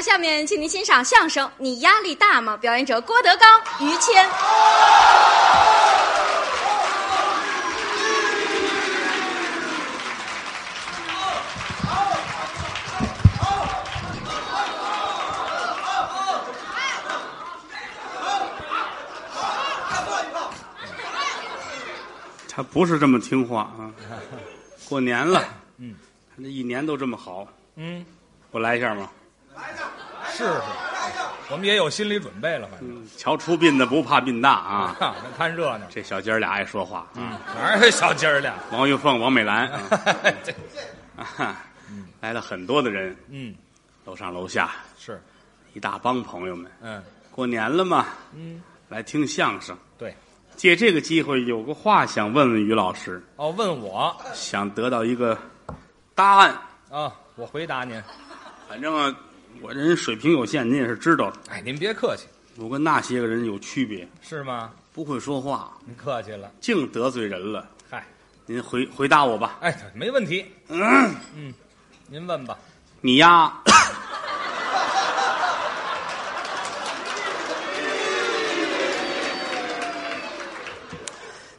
好，下面请您欣赏相声《你压力大吗》，表演者郭德纲、于谦。他不是这么听话啊！过年了，嗯，他这一年都这么好，嗯，我来一下吗？试试，我们也有心理准备了，反正嗯，瞧出殡的不怕殡大 啊！看热闹。这小姐儿俩爱说话嗯啊，，哪儿有小鸡儿俩？王玉凤、王美兰啊这啊，来了很多的人，嗯，楼上楼下是，一大帮朋友们。嗯过年了嘛，嗯，来听相声。对。借这个机会，有个话想问问于老师，哦，问我想得到一个答案。啊，我回答您。反正啊，我这人水平有限，您也是知道的。哎，您别客气，我跟那些个人有区别，是吗？不会说话，您客气了。净得罪人了。嗨，您回回答我吧。哎，没问题。嗯，您问吧。你呀，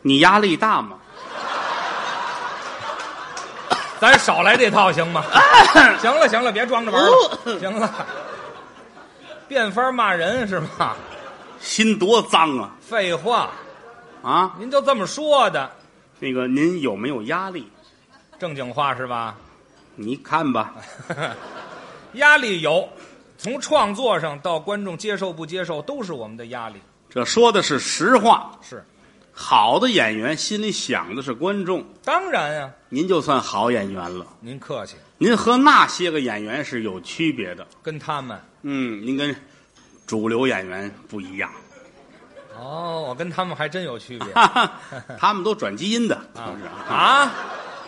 你压力大吗？咱少来这套行吗？行了行了，别装着玩了。行了，变法骂人是吗？心多脏啊！废话，啊，您就这么说的，那个您有没有压力？正经话是吧？你看吧，压力有，从创作上到观众接受不接受，都是我们的压力。这说的是实话。是，好的演员心里想的是观众，当然呀、您就算好演员了。您客气，您和那些个演员是有区别的。跟他们嗯，您跟主流演员不一样，哦，我跟他们还真有区别 他们都转基因的，啊都是啊！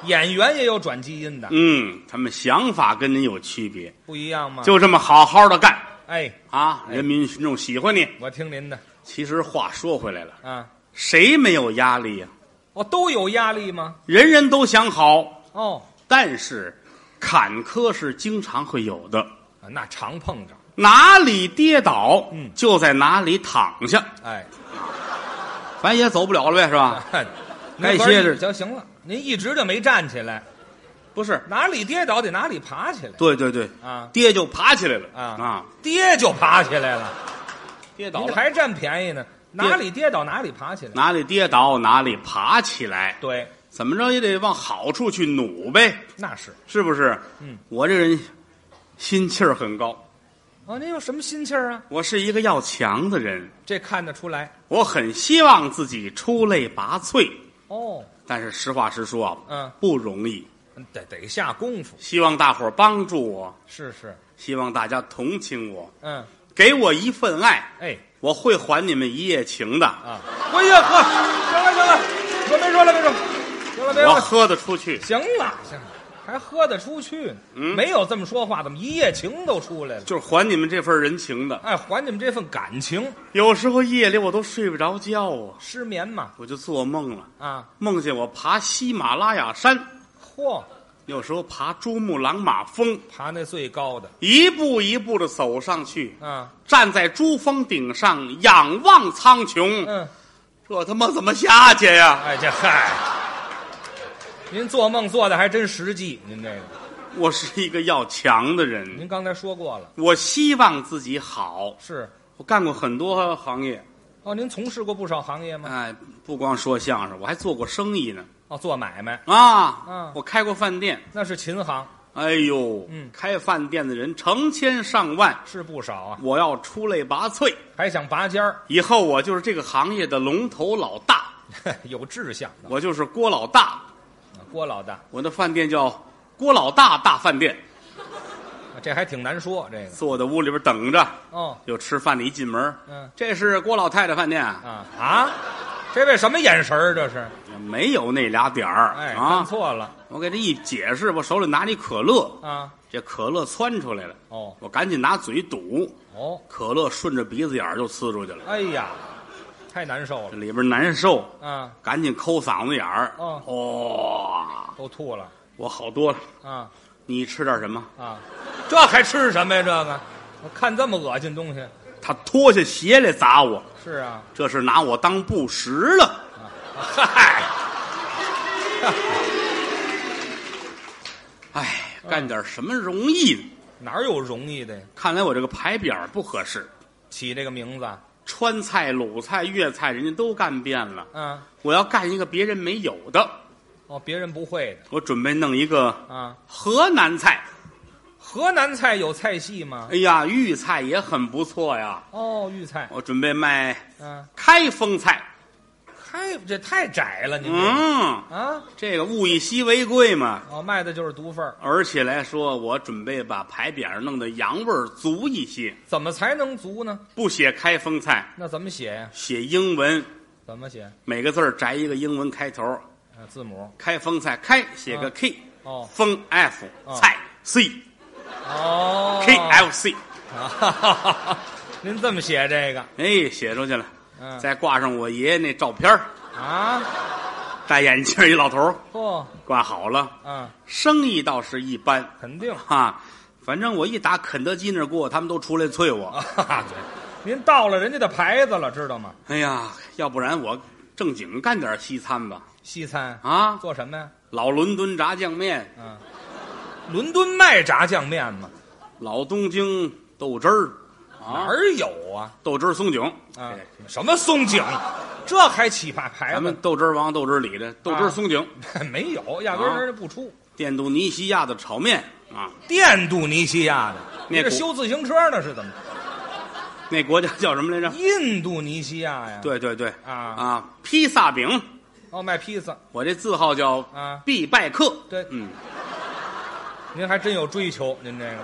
演员也有转基因的，嗯，他们想法跟您有区别，不一样吗？就这么好好的干哎，啊！人民群众喜欢你。我听您的其实话说回来了，啊。谁没有压力呀、哦，都有压力吗？人人都想好，哦，但是坎坷是经常会有的。啊那常碰着。哪里跌倒，嗯。就在哪里躺下，哎，咱也走不了了呗，是吧？该歇着。就行了。您一直就没站起来，不是，哪里跌倒得哪里爬起来。对对对，啊！跌就爬起来了。啊。啊，跌就爬起来了，跌倒了，还占便宜呢？哪里跌倒哪里爬起来。哪里跌倒哪里爬起来，对，怎么着也得往好处去努呗，那是。是不是？嗯，我这人心气儿很高，哦，您有什么心气儿啊？我是一个要强的人，这看得出来。我很希望自己出类拔萃，哦，但是实话实说啊，嗯，不容易。得得下功夫。希望大伙儿帮助我，是是，希望大家同情我，嗯，给我一份爱，哎我会还你们一夜情的。啊，哎呀喝，行了行了，我别说了别说了，行了别说了，我喝得出去，行了行了，还喝得出去呢？嗯。没有这么说话，怎么一夜情都出来了？就是还你们这份人情的。哎，还你们这份感情，有时候夜里我都睡不着觉啊，失眠嘛。我就做梦了，啊，梦见我爬喜马拉雅山，嚯，有时候爬珠穆朗玛峰，爬那最高的。一步一步的走上去，啊，站在珠峰顶上仰望苍穹，嗯，这他妈怎么下去呀？哎这嗨，您做梦做的还真实际，您这个，我是一个要强的人，您刚才说过了，我希望自己好。是。我干过很多行业，哦，您从事过不少行业吗？哎，不光说相声，我还做过生意呢。哦，做买卖。啊，嗯。我开过饭店。那是琴行，哎呦，嗯。开饭店的人成千上万，是不少啊，我要出类拔萃，还想拔尖儿，以后我就是这个行业的龙头老大，有志向的。我就是郭老大。郭老大，我的饭店叫郭老大大饭店，这还挺难说，这个。坐在屋里边等着，哦，有吃饭的一进门，嗯。这是郭老太太饭店，啊啊，这位什么眼神儿？这是，没有那俩点儿，哎，啊。看，错了。我给他一解释，我手里拿着一可乐，啊，这可乐窜出来了，哦。我赶紧拿嘴堵，哦，可乐顺着鼻子眼儿就呲出去了，哎呀，太难受了。这里边难受，啊，赶紧抠嗓子眼儿，哦。哇，都吐了。我好多了，啊。你吃点什么？啊，这还吃什么呀？这个。我看这么恶心东西，他脱下鞋来砸我，是啊，这是拿我当布什了。嗨，哎，干点什么容易呢？哪有容易的呀？看来我这个牌匾不合适。起这个名字啊，川菜、鲁菜、粤菜，人家都干遍了。嗯，我要干一个别人没有的，哦，别人不会的我准备弄一个啊。河南菜。河南菜有菜系吗？哎呀，豫菜也很不错呀。哦，豫菜，我准备卖嗯，开封菜。开这太窄了，您这、嗯，啊，这个物以稀为贵嘛。哦，卖的就是独份儿，而且来说，我准备把牌匾儿弄得洋味儿足一些，怎么才能足呢？不写开封菜，那怎么写呀？写英文，怎么写？每个字儿摘一个英文开头。啊，字母。开封菜，开写个啊 K，哦封 F，哦菜 C 哦。K F C，啊哈哈哈您这么写这个，哎，写出去了。嗯，再挂上我爷爷那照片儿。啊，戴眼镜儿一老头儿。嚯，挂好了。嗯，生意倒是一般。肯定。哈，反正我一打肯德基那儿过，他们都出来催我。啊，对，您盗了人家的牌子了，知道吗？哎呀，要不然我正经干点西餐吧？西餐啊，做什么呀？老伦敦炸酱面，嗯，伦敦卖炸酱面吗？老东京豆汁儿，啊，哪儿有啊？豆汁儿松井啊哎，什么松井？这还起牌牌子？咱们豆汁儿王、豆汁儿里的豆汁儿松井，没有，压根儿人家不出。电度尼西亚的炒面啊，电度尼西亚的，那股你这修自行车呢是怎么？那国家叫什么来着？印度尼西亚呀？对对对，啊，啊，披萨饼，哦，卖披萨我这字号叫啊，必拜客。对，嗯，您还真有追求，您这个。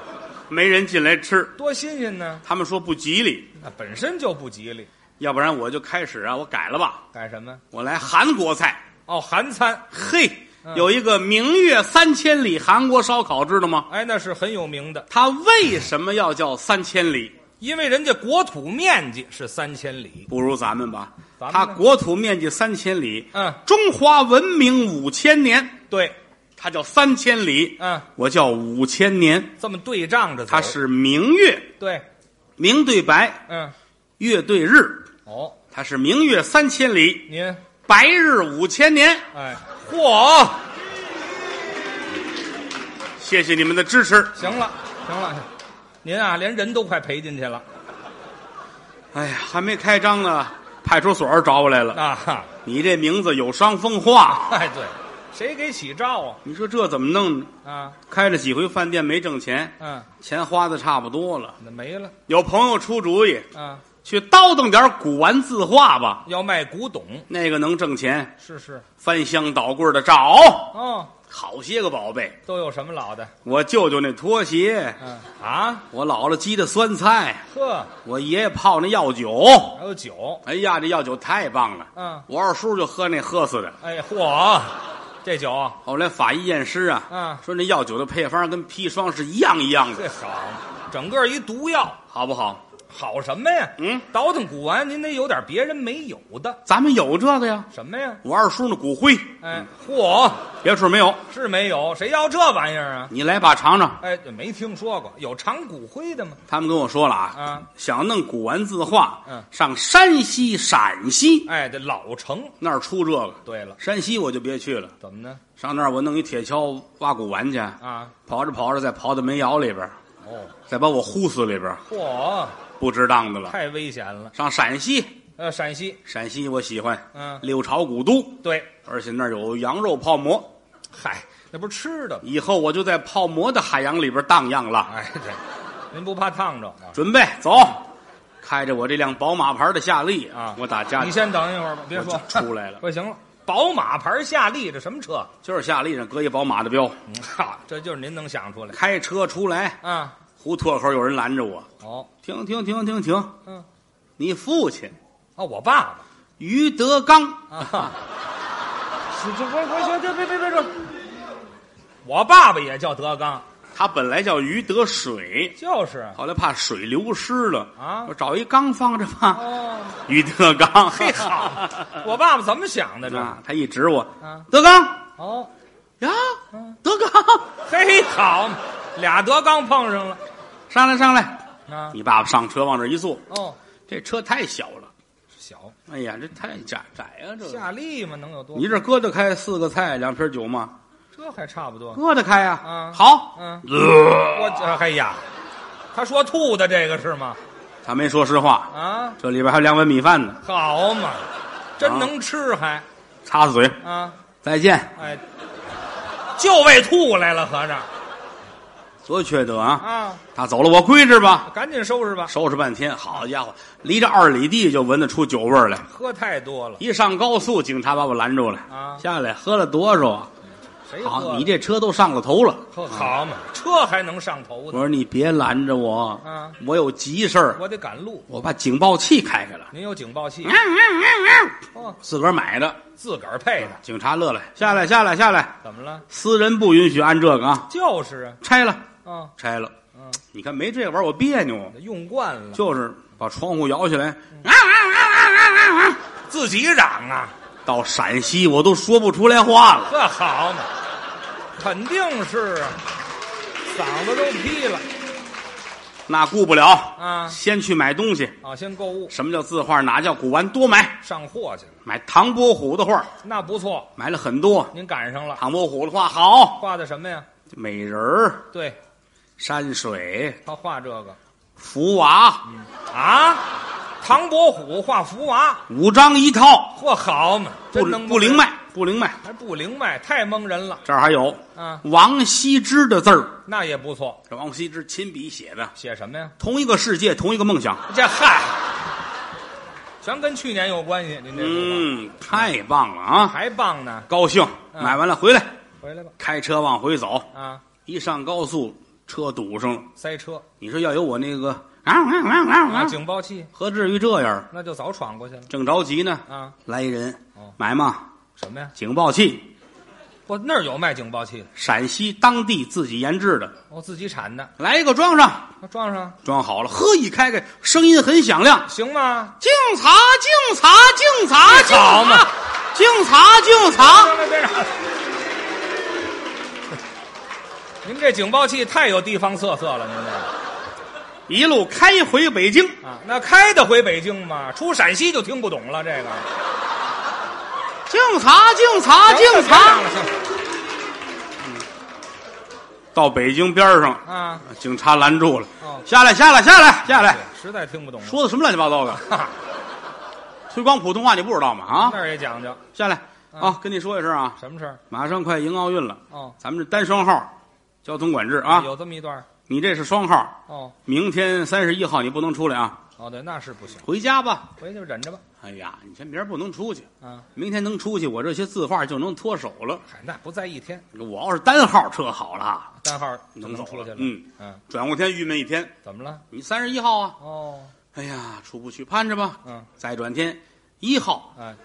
没人进来吃，多新鲜呢！他们说不吉利，那本身就不吉利，要不然我就开始啊，我改了吧，改什么？我来韩国菜。哦，韩餐，嘿，嗯。有一个明月三千里韩国烧烤，知道吗？哎，那是很有名的，它为什么要叫三千里？因为人家国土面积是三千里。不如咱们吧，咱们呢？它国土面积三千里，嗯，中华文明五千年，对，它叫三千里，嗯，我叫五千年。这么对仗着走。它是明月，对，明对白，嗯，月对日，哦，他是明月三千里，您，白日五千年。哎，嚯，谢谢你们的支持。行了，行了，您啊，连人都快赔进去了哎呀，还没开张呢，派出所找我来了。啊！哈你这名字有伤风化，哎，对，谁给起照啊？你说这怎么弄呢？啊，开了几回饭店没挣钱，嗯，钱花的差不多了。那没了有朋友出主意，啊，去倒腾点古玩字画吧，要卖古董，那个能挣钱。是是，翻箱倒柜的找，哦，好些个宝贝。都有什么老的？我舅舅那拖鞋，嗯啊，我姥姥鸡的酸菜，呵，我爷爷泡那药酒。还有酒，哎呀，这药酒太棒了！嗯，我二叔就喝那喝死的。哎，嚯，这酒，后来法医验尸啊，嗯说那药酒的配方跟砒霜是一样一样的，这好，整个一毒药，好不好？好什么呀？嗯，倒腾古玩，您得有点别人没有的，咱们有这个呀。什么呀？我二叔那骨灰，哎，嚯，别处没有，是没有，谁要这玩意儿啊？你来把尝尝。哎，这没听说过，有尝骨灰的吗？他们跟我说了啊，啊，想弄古玩字画，嗯。上山西、陕西。哎，这老城。那儿出这个。对了，山西我就别去了，怎么呢？上那儿我弄一铁锹挖古玩去，啊，跑着跑着再刨到煤窑里边，哦，再把我呼死里边，嚯，不值当的了。太危险了。上陕西，呃，陕西，陕西我喜欢，嗯，六朝古都，对，而且那儿有羊肉泡馍，嗨，那不是吃的吗？以后我就在泡馍的海洋里边荡漾了。哎，对您不怕烫着啊？准备走，开着我这辆宝马牌的夏利啊我打家你先等一会儿吧，别我说就出来了，不行了。宝马牌夏利，这什么车？就是夏利上搁一宝马的标，嗯哈，这就是您能想出来开车出来，啊？胡同口有人拦着我，哦，停停停停停，嗯，你父亲啊，我爸爸。于德刚，啊，我我行，这别别别说，我爸爸也叫德刚，他本来叫于德水，就是。后来怕水流失了啊。我找一缸放着吧。哦，于德刚，嘿好，我爸爸怎么想的这？啊，他一指我，啊，德刚。哦，呀嗯，德刚，嘿好，俩德刚碰上了，上来上来，啊，你爸爸上车往这一坐，哦，这车太小了。小哎呀，这太窄窄啊！这个夏利嘛，能有多？你这搁得开四个菜两瓶酒吗？这还差不多。搁得开呀、啊好，嗯，呃我这哎呀，他说吐的这个是吗？他没说实话，啊，这里边还有两碗米饭呢。好嘛，真能吃还擦擦嘴，啊，再见，哎，就为吐来了，合着多缺德啊！啊，他走了，我归置吧。赶紧收拾吧，收拾半天，好家伙，离这二里地就闻得出酒味儿来。喝太多了，一上高速，警察把我拦住了，啊。下来喝了多少啊？谁喝好，你这车都上了头了。喝好嘛，车还能上头的，我说你别拦着我，啊。我有急事儿，我得赶路。我把警报器开开了，您有警报器，哦，自个儿买的。自个儿配的，警察乐了，下来，下来，下来，怎么了？私人不允许按这个啊，就是啊，拆了，啊，拆了。嗯，你看没这玩意儿我别扭，用惯了，就是把窗户摇起来，啊啊啊啊啊啊自己嚷啊，到陕西我都说不出来话了。这好嘛，肯定是啊，嗓子都劈了。那顾不了，啊。先去买东西。啊！先购物。什么叫字画？哪叫古玩？多买，上货去了，买唐伯虎的画，那不错，买了很多。您赶上了，唐伯虎的画好，画的什么呀？美人儿、对山水、他画这个。福娃，啊，唐伯虎画福娃，五张一套，嚯，好嘛，不真能，不灵脉，不灵脉。还不灵脉，太蒙人了。这儿还有啊！王羲之的字儿，那也不错，这王羲之亲笔写的，写什么呀？同一个世界，同一个梦想。这嗨，全跟去年有关系。您这幅嗯，太棒了啊！画还棒呢，高兴，嗯。买完了回来，回来吧。开车往回走，啊，一上高速，车堵上了。塞车。你说要有我那个啊啊啊啊啊，啊，警报器。何至于这样？那就早闯过去了。正着急呢，啊。来一人哦，买嘛，什么呀？警报器，我那儿有卖警报器的，陕西当地自己研制的，我自己产的，来一个装上，那装上。装好了，呵，一开开，声音很响亮，行吗？警察，警察，警察，警好嘛。察，警察，警察，别别别您这警报器太有地方特色了，您这一路开回北京。啊，那开得回北京吗？出陕西就听不懂了，这个。警察，警察，警察到北京边上，啊，警察拦住了，哦下来，下来，下来，下来，实在听不懂了。说的什么乱七八糟的？哈，推广普通话你不知道吗？啊那，儿也讲究下来啊，跟你说一声啊，什么事儿？马上快迎奥运了，哦，咱们这单双号交通管制啊，有这么一段儿。你这是双号，哦。明天三十一号你不能出来啊，哦，对，那是不行，回家吧。回去忍着吧。哎呀，你先明儿不能出去，啊，明天能出去，我这些字画就能脱手了。嗨，那不在一天，我要是单号车好了，单号就能走出去了。嗯，嗯，转过天郁闷一天。怎么了？你三十一号啊？哦，哎呀，出不去，盼着吧。嗯，再转天一号。哎，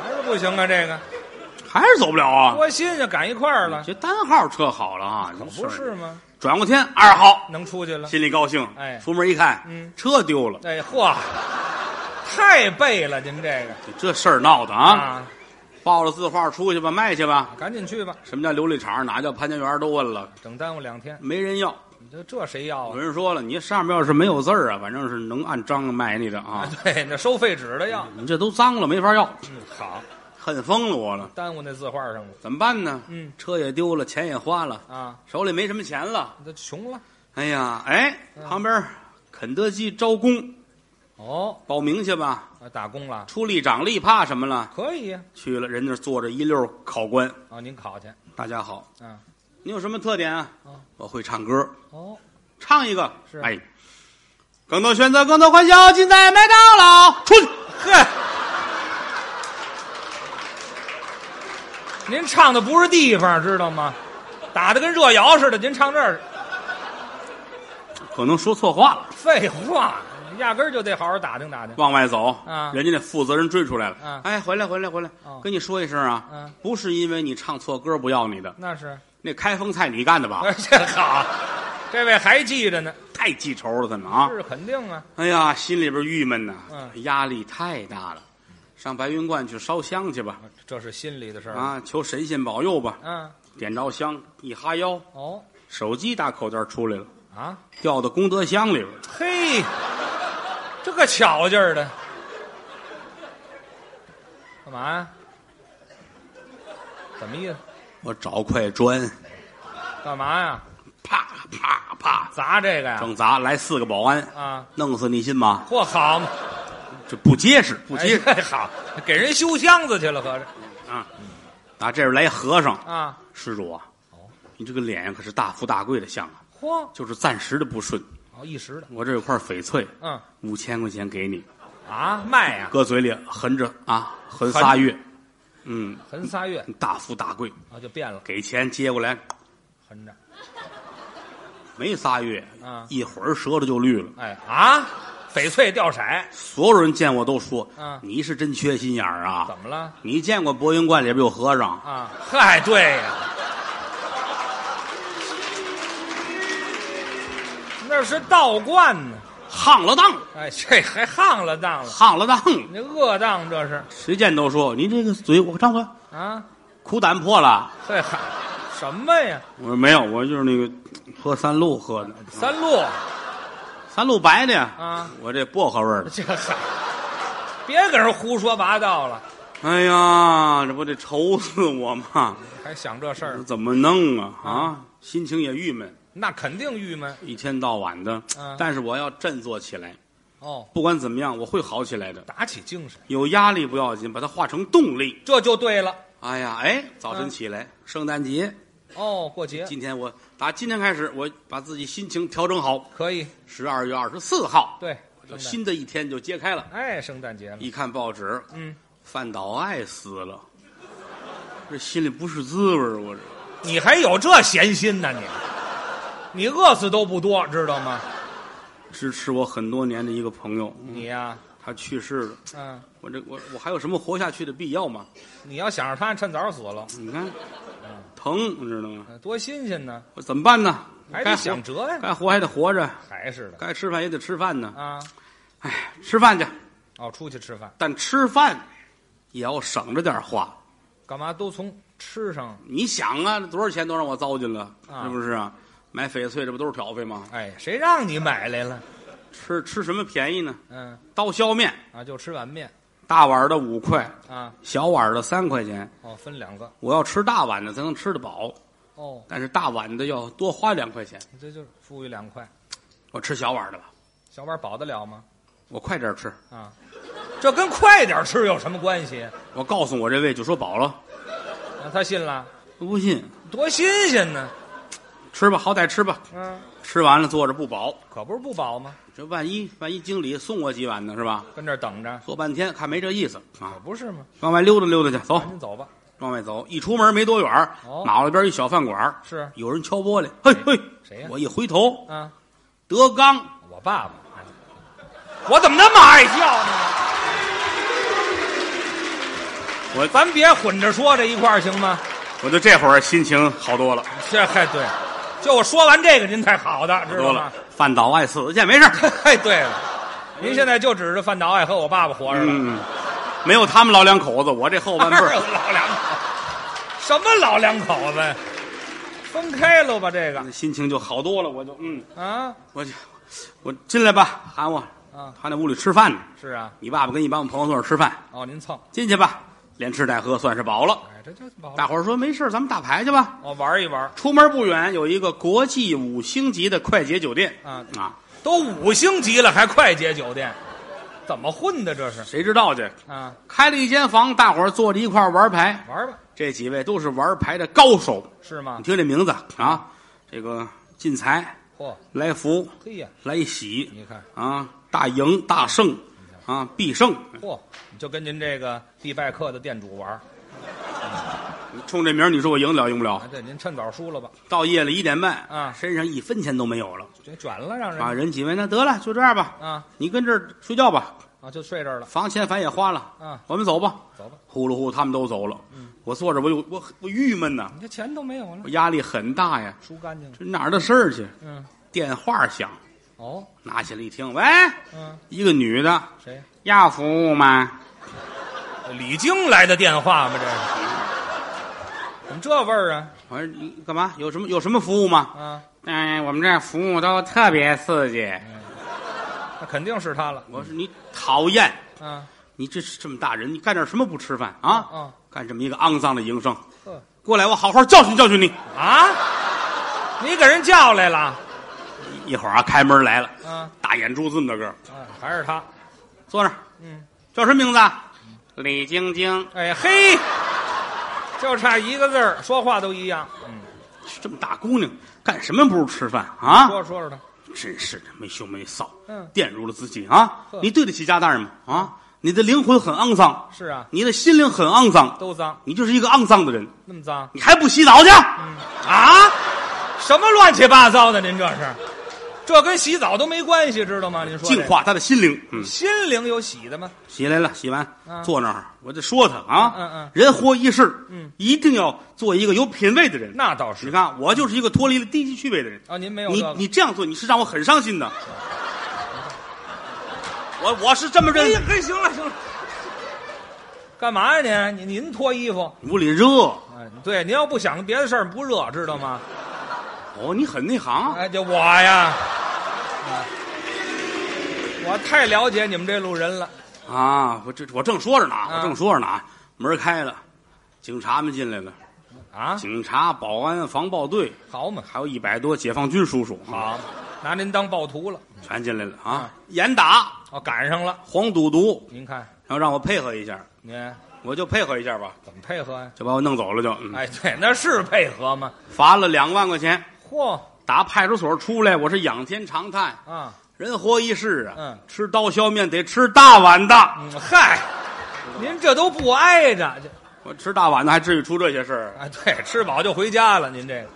还是不行啊，这个还是走不了啊。多新鲜，赶一块儿了，这单号车好了啊，可你不是吗？转过天二号，能出去了。心里高兴。哎出门一看，嗯车丢了，哎嚯，太背了，您这个这事儿闹的啊！啊，抱着字画出去吧，卖去吧。赶紧去吧，什么叫琉璃厂？哪叫潘家园？都问了，整耽误两天。没人要。你这这谁要啊有啊？人说了，你上面要是没有字儿啊，反正是能按章卖你的啊。对，那收废纸的要。你这都脏了，没法要，嗯，好，恨疯了我了。耽误那字画上了。怎么办呢？嗯车也丢了，钱也花了，啊，手里没什么钱了。穷了。哎呀，哎，嗯旁边肯德基招工，哦，报名去吧，啊，打工了，出力长力，怕什么了？可以呀。去了，人那坐着一溜考官。啊，您考去。大家好，嗯，你有什么特点啊？哦我会唱歌，哦，唱一个。是哎，更多选择，更多欢笑，尽在麦当劳。出去。呵，您唱的不是地方，知道吗？打的跟热窑似的，您唱这儿，可能说错话了，废话，压根儿就得好好打听打听。往外走。啊人家那负责人追出来了。啊哎，回来，回来，回来，哦跟你说一声啊，嗯不是因为你唱错歌不要你的，那是，那开封菜你干的吧？而且好，这位还记着呢，太记仇了，他们啊！是肯定啊。哎呀，心里边郁闷呐，嗯压力太大了。上白云观去烧香去吧，这是心里的事儿。啊，求神仙保佑吧。嗯，点着香，一哈腰，哦，手机打口袋出来了，啊，掉到功德箱里边了。嘿，这个巧劲儿的，干嘛呀？怎么意思？我找块砖，干嘛呀？啪啪啪，砸这个呀？正砸来四个保安，啊，弄死你信吗？嚯，好嘛，这不结实，不结实哎好，给人修箱子去了，合着啊！打这边来和尚，啊，施主啊，你这个脸可是大富大贵的相啊，嚯，就是暂时的不顺。哦，一时的，我这有块翡翠，嗯，五千块钱给你，啊，卖呀，搁嘴里横着啊，横仨月，嗯，横仨月大富大贵。啊，就变了，给钱接过来，横着，没仨月，啊一会儿舌头就绿了。哎啊，翡翠掉色，所有人见我都说，嗯你是真缺心眼儿啊！怎么了？你见过博云观里边有和尚？啊，嗨，对呀，那是道观呢。夯了当，哎，这还夯了当了，夯了当。你这恶当这是谁见都说你这个嘴，我张嘴啊？苦胆破了。这还 什么呀？我说没有，我就是那个喝三鹿喝的，三鹿三鹿白的呀。啊，我这薄荷味儿的。这嗨，别跟人胡说八道了，哎呀，这不得愁死我吗？还想这事儿，怎么弄啊？啊，心情也郁闷，那肯定郁闷一天到晚的。嗯但是我要振作起来，哦，不管怎么样，我会好起来的。打起精神，有压力不要紧，把它化成动力。这就对了。哎呀，哎，早晨嗯起来，圣诞节，哦，过节今天我打今天开始，我把自己心情调整好。可以，十二月二十四号，对，这新的一天就揭开了。哎，圣诞节了，一看报纸，嗯，范岛爱死了，这心里不是滋味儿我这你还有这闲心呢你？你饿死都不多，知道吗？支持我很多年的一个朋友，嗯你呀、他去世了。嗯，我这我我还有什么活下去的必要吗？你要想着他，趁早死了，你看，疼，你知道吗？呃多新鲜呢！我怎么办呢？还得想辙呀，该活还得活着，还是的该吃饭也得吃饭呢。啊。哎，吃饭去，哦，出去吃饭，但吃饭也要省着点花。干嘛都从吃上？你想啊，多少钱都让我糟践了，啊是不是啊？买翡翠这不都是挑费吗？哎，谁让你买来了？吃吃什么便宜呢？嗯刀削面，啊，就吃碗面大碗的五块，啊。小碗的三块钱。哦，分两个。我要吃大碗的才能吃得饱，哦，但是大碗的要多花两块钱。这就是富裕两块，我吃小碗的吧，小碗饱得了吗？我快点吃。啊，这跟快点吃有什么关系？我告诉我这位就说饱了，啊，他信了，不信多新鲜呢！吃吧，好歹吃吧。嗯，吃完了坐着不饱，可不是不饱吗？这万一万一经理送我几碗呢，是吧？跟这儿等着，坐半天看没这意思啊可，不是吗？往外溜达溜达去，走赶，紧走吧。往外走。一出门没多远儿哦马路边一小饭馆儿是有人敲玻璃，嘿嘿，谁呀我一回头，啊，德刚，我爸爸。哎我怎么那么爱叫呢？我咱别混着说这一块儿行吗？我就这会儿心情好多了，这还对，就我说完这个，您才好的，知道吗。范岛爱死去，没事儿。哎，对了，您现在就指着范岛爱和我爸爸活着了。嗯，没有他们老两口子，我这后半辈老，两口，什么老两口子？分开了吧，这个心情就好多了。我就嗯，啊我就我进来吧，喊我，啊，他那屋里吃饭呢。是啊，你爸爸跟一帮朋友坐那吃饭，哦，您蹭，进去吧，连吃带喝，算是饱了。哎，这就饱了大伙儿说没事，咱们打牌去吧。我，玩一玩出门不远有一个国际五星级的快捷酒店啊，啊，都五星级了还快捷酒店，怎么混的这是谁知道去？啊？开了一间房，大伙儿坐着一块儿玩牌。玩吧，这几位都是玩牌的高手，是吗你？听这名字啊，这个进财、嚯，来福、嘿呀，来喜你看，啊，大赢、大胜啊，必胜。嚯，就跟您这个必败客的店主玩你冲这名儿，你说我赢得了赢不了啊？？对，您趁早输了吧，到夜里一点半啊身上一分钱都没有了这卷了让人啊！人几位那得了，就这样吧，啊你跟这儿睡觉吧，啊，就睡这儿了房钱反正也花了啊，我们走吧。走吧，呼噜呼，他们都走了，我坐着我有我我郁闷呐，你这钱都没有了我，压力很大呀。输干净了，这哪儿的事儿去？嗯，电话响，哦，拿起来一听，喂，嗯，一个女的，谁？要服务吗？李菁来的电话吗？这是，怎么这味儿啊？我说你干嘛？有什么有什么服务吗？啊，嗯，我们这儿服务都特别刺激。那肯定是他了。我说你讨厌，啊，你这是这么大人，你干点什么不吃饭啊？嗯干这么一个肮脏的营生，呵过来，我好好教训教训你。啊，你给人叫来了？一会儿啊，开门来了，啊，大眼珠子那么大个还是他。坐那儿，嗯，叫什么名字啊？李晶晶。哎嘿，就差一个字儿，说话都一样。嗯，这么大姑娘，干什么不如吃饭啊？说说说他。真是的，没羞没臊，嗯玷污了自己啊呵！你对得起家大人吗？啊，你的灵魂很肮脏，是啊，你的心灵很肮脏，都脏，你就是一个肮脏的人，那么脏你还不洗澡去？啊？什么乱七八糟的？您这是？这跟洗澡都没关系，知道吗？您说净化他的心灵。嗯，心灵有洗的吗？洗来了，洗完嗯坐那儿，我就说他啊。嗯嗯人活一世，嗯，一定要做一个有品位的人。那倒是你看，我就是一个脱离了低级趣味的人。啊，您没有你你这样做，你是让我很伤心的。我我是这么认为。嘿，行了行了，干嘛呀您？您您脱衣服？屋里热，哎，对，您要不想别的事儿，不热，知道吗？哦，你很内行。哎，就我呀，啊我太了解你们这路人了。啊，我这我正说着呢，啊我正说着呢，门开了，警察们进来了，啊，警察、保安、防暴队，好嘛，还有一百多解放军叔叔，好，拿您当暴徒了。全进来了啊啊！严打哦，赶上了。黄赌毒，您看，然后让我配合一下，您我就配合一下吧，怎么配合呀？就把我弄走了就，嗯哎，对，那是配合吗？罚了两万块钱。嚯！打派出所出来，我是仰天长叹，啊，人活一世啊，嗯。吃刀削面得吃大碗的，嗯，嗨，您这都不挨着，这。我吃大碗的还至于出这些事儿？啊，对，吃饱就回家了。您这个。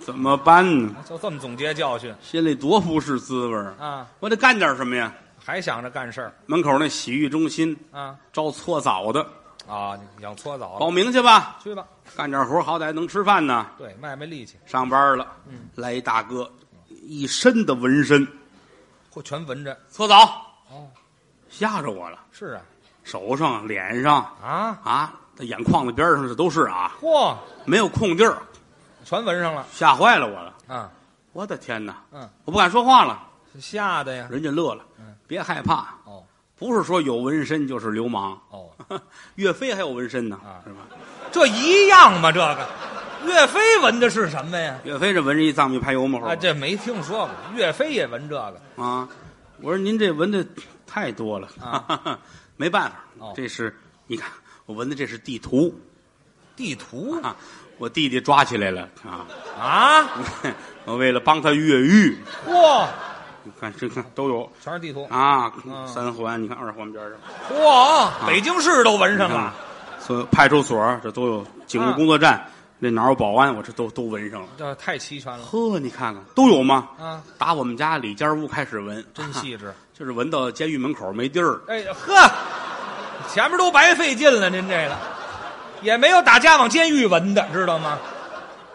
怎么办呢？就这么总结教训。心里多不是滋味儿。啊，我得干点什么呀？还想着干事儿。门口那洗浴中心啊。招搓澡的，啊，养搓澡报了，名去吧，去吧。干点活好歹能吃饭呢。对，卖卖力气，上班了，嗯。来一大哥，一身的纹身，或全纹着。搓澡，哦，吓着我了，是啊，手上、脸上啊，啊，这眼眶子边上这都是啊，嚯，没有空地儿，全纹上了。吓坏了我了。啊，我的天哪！嗯，我不敢说话了，吓得呀。人家乐了。嗯。别害怕，哦不是说有纹身就是流氓。哦，岳飞还有纹身呢，啊是吧？这一样吗？这个岳飞纹的是什么呀？岳飞这纹着一藏米排油嘛，后啊，这没听说过，岳飞也纹这个啊，我说您这纹的太多了啊，没办法哦，这是你看我纹的这是地图地图啊，我弟弟抓起来了啊，啊，我为了帮他越狱，嚯，你看这看都有全是地图，啊，嗯三环你看二环边上，嚯，北京市都纹上了，所有派出所这都有，警务工作站那哪儿有保安，我这都都纹上了。这太齐全了呵，你看看都有吗？啊，打我们家里间屋开始纹，真细致。就是纹到监狱门口没地儿。哎呵，前面都白费劲了，您这个也没有打架往监狱纹的，知道吗？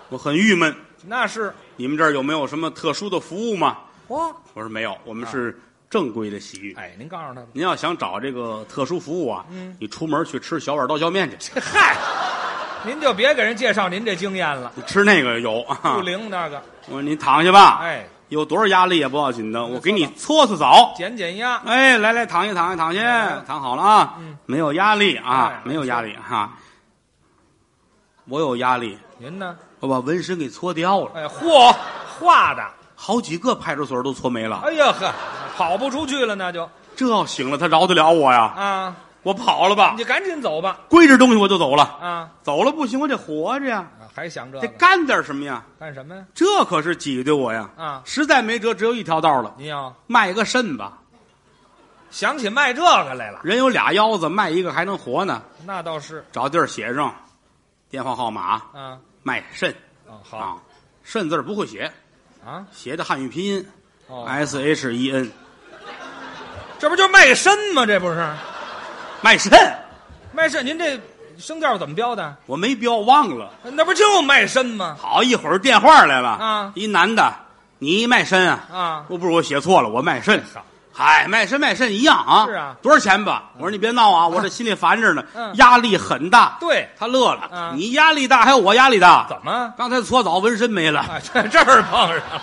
我很郁闷。那是，你们这儿有没有什么特殊的服务吗？嚯，我说没有，我们是正规的洗浴。哎，您告诉他吧。您要想找这个特殊服务啊，嗯。你出门去吃小碗刀削面去，嗨，您就别给人介绍您这经验了，你吃那个有啊。不灵那个，我说你躺下吧，哎，有多少压力也不要紧的，我给你搓搓澡。减减压，哎，来来，躺下，躺下，躺下，躺好了啊，嗯。没有压力啊哎，没有压力哈。我有压力，您呢？我把纹身给搓掉了，哎，嚯，画的，好几个派出所都搓没了。哎呀呵，跑不出去了，那就这要醒了，他饶得了我呀？啊，我跑了吧你，赶紧走吧，归置东西我就走了。啊，走了不行，我得活着呀，还想这个得干点什么呀？干什么呀？这可是挤兑我呀！啊，实在没辙，只有一条道了，你要卖个肾吧。想起卖这个来了，人有俩腰子，卖一个还能活呢。那倒是找地儿写上电话号码，啊，卖肾啊。肾字儿不会写，啊，写的汉语拼音哦，S H E N，这不就卖身吗？这不是卖肾。卖身？您这声调怎么标的？我没标，忘了。那不就卖身吗？好一会儿电话来了啊一男的，你卖身啊？啊，我不是我写错了，我卖肾。好嗨，卖身卖肾一样啊。是啊多少钱吧？我说你别闹啊，我这心里烦着呢，嗯压力很大。对，他乐了，嗯你压力大还有我压力大？怎么？刚才搓澡纹身没了。在，这这儿碰上了。